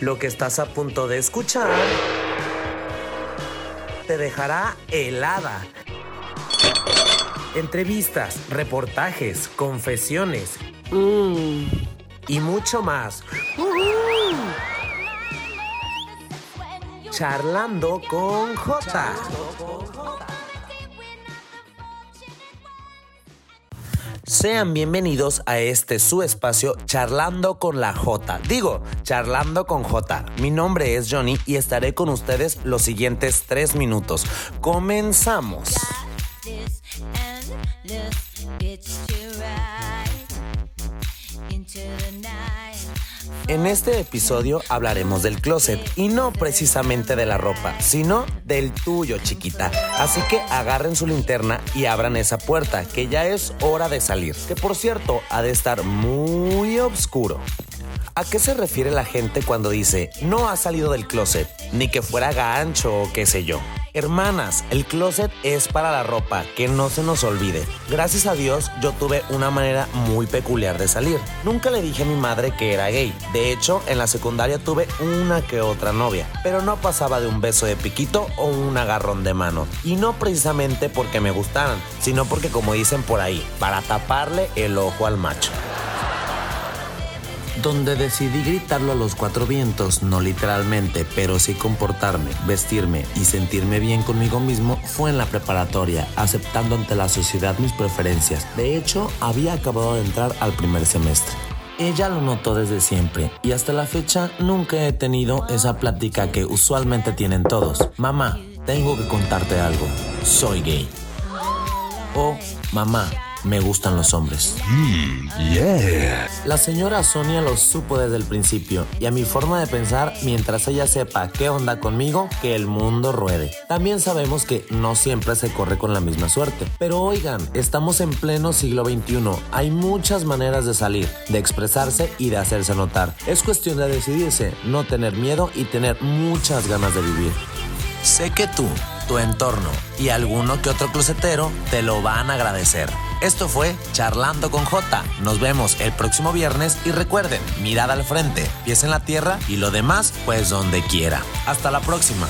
Lo que estás a punto de escuchar te dejará helada. Entrevistas, reportajes, confesiones Mm. y mucho más. Charlando con J. Sean bienvenidos a este su espacio Charlando con la J. Digo, Charlando con J. Mi nombre es Johnny y estaré con ustedes los siguientes tres minutos. Comenzamos. En este episodio hablaremos del closet y no precisamente de la ropa, sino del tuyo, chiquita. Así que agarren su linterna y abran esa puerta, que ya es hora de salir. Que por cierto, ha de estar muy oscuro. ¿A qué se refiere la gente cuando dice no ha salido del closet? Ni que fuera gancho o qué sé yo. Hermanas, el closet es para la ropa, que no se nos olvide. Gracias a Dios yo tuve una manera muy peculiar de salir. Nunca le dije a mi madre que era gay. De hecho, en la secundaria tuve una que otra novia, pero no pasaba de un beso de piquito o un agarrón de mano. Y no precisamente porque me gustaran, sino porque como dicen por ahí, para taparle el ojo al macho donde decidí gritarlo a los cuatro vientos, no literalmente, pero sí comportarme, vestirme y sentirme bien conmigo mismo, fue en la preparatoria, aceptando ante la sociedad mis preferencias. De hecho, había acabado de entrar al primer semestre. Ella lo notó desde siempre y hasta la fecha nunca he tenido esa plática que usualmente tienen todos. Mamá, tengo que contarte algo. Soy gay. O mamá, me gustan los hombres. La señora Sonia lo supo desde el principio y a mi forma de pensar, mientras ella sepa qué onda conmigo, que el mundo ruede. También sabemos que no siempre se corre con la misma suerte. Pero oigan, estamos en pleno siglo XXI. Hay muchas maneras de salir, de expresarse y de hacerse notar. Es cuestión de decidirse, no tener miedo y tener muchas ganas de vivir. Sé que tú, tu entorno y alguno que otro closetero te lo van a agradecer. Esto fue Charlando con J. Nos vemos el próximo viernes y recuerden, mirada al frente, pies en la tierra y lo demás, pues donde quiera. Hasta la próxima.